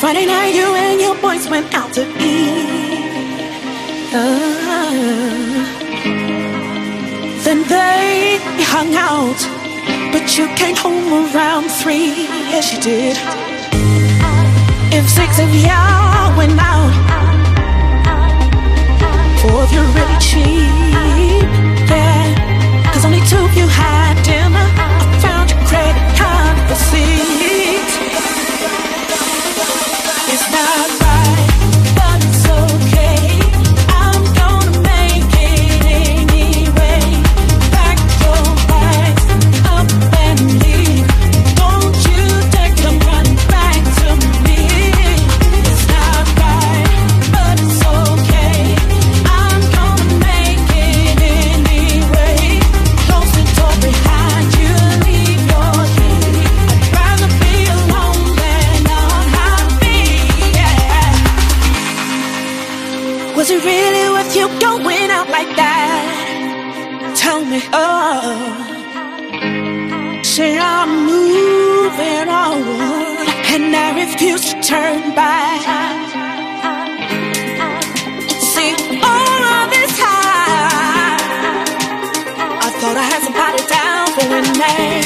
Friday night, you and your boys went out to eat. Uh, then they hung out, but you came home around three. Yes, you did. If six of y'all went out, four of you really cheap. turn back. See, all of this time, I thought I had somebody down for when they.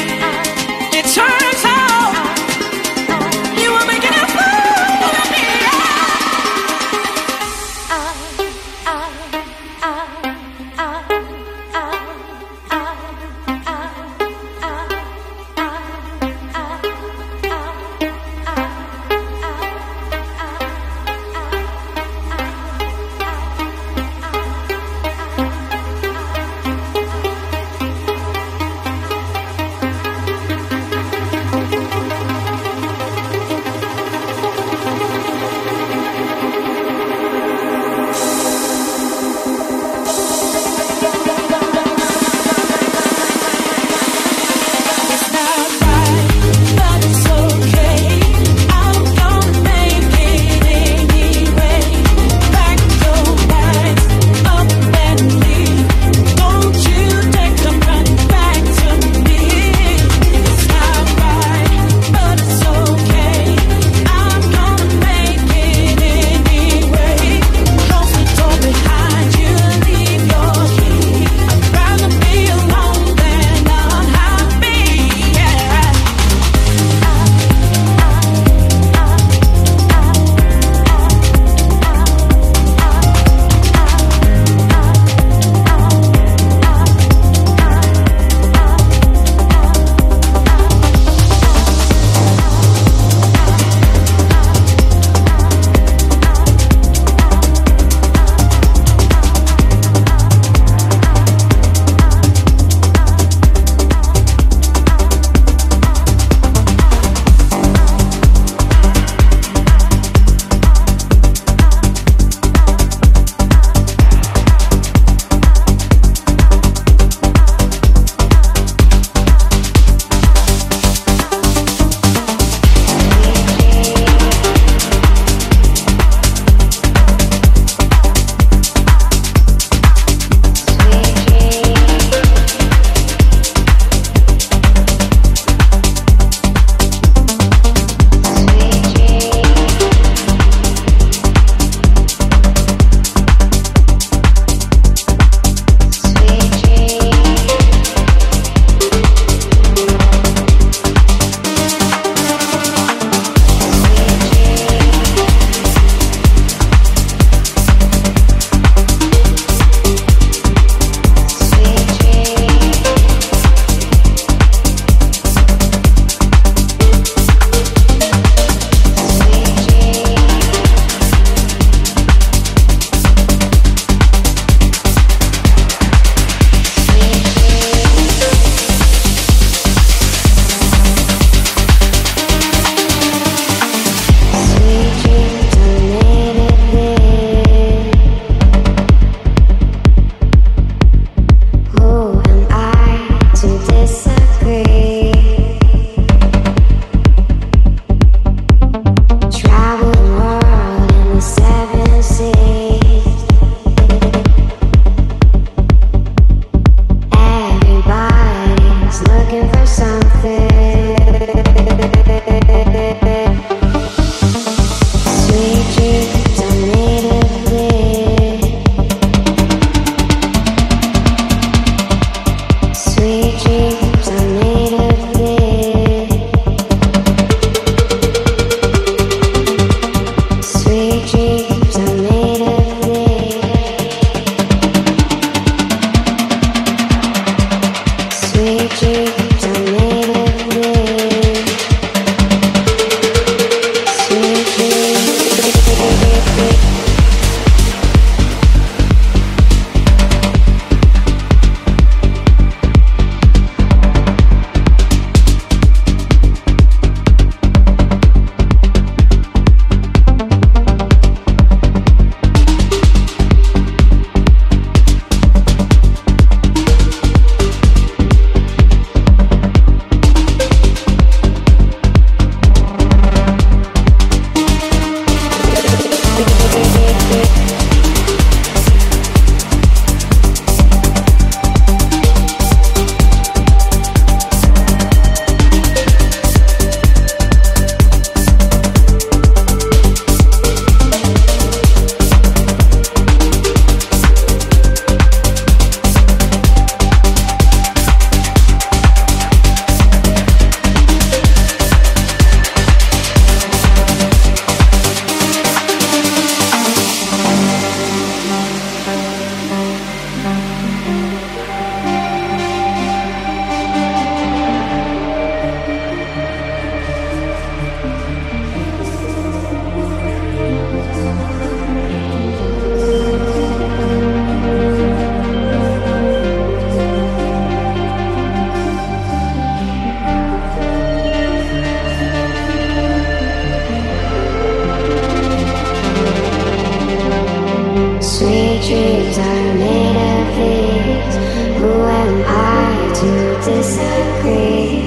Sweet dreams are made of these. Who am I to disagree?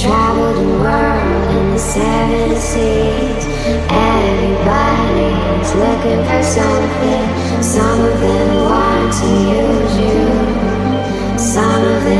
Traveled the world and the seven seas. Everybody's looking for something. Some of them want to use you. Some of them.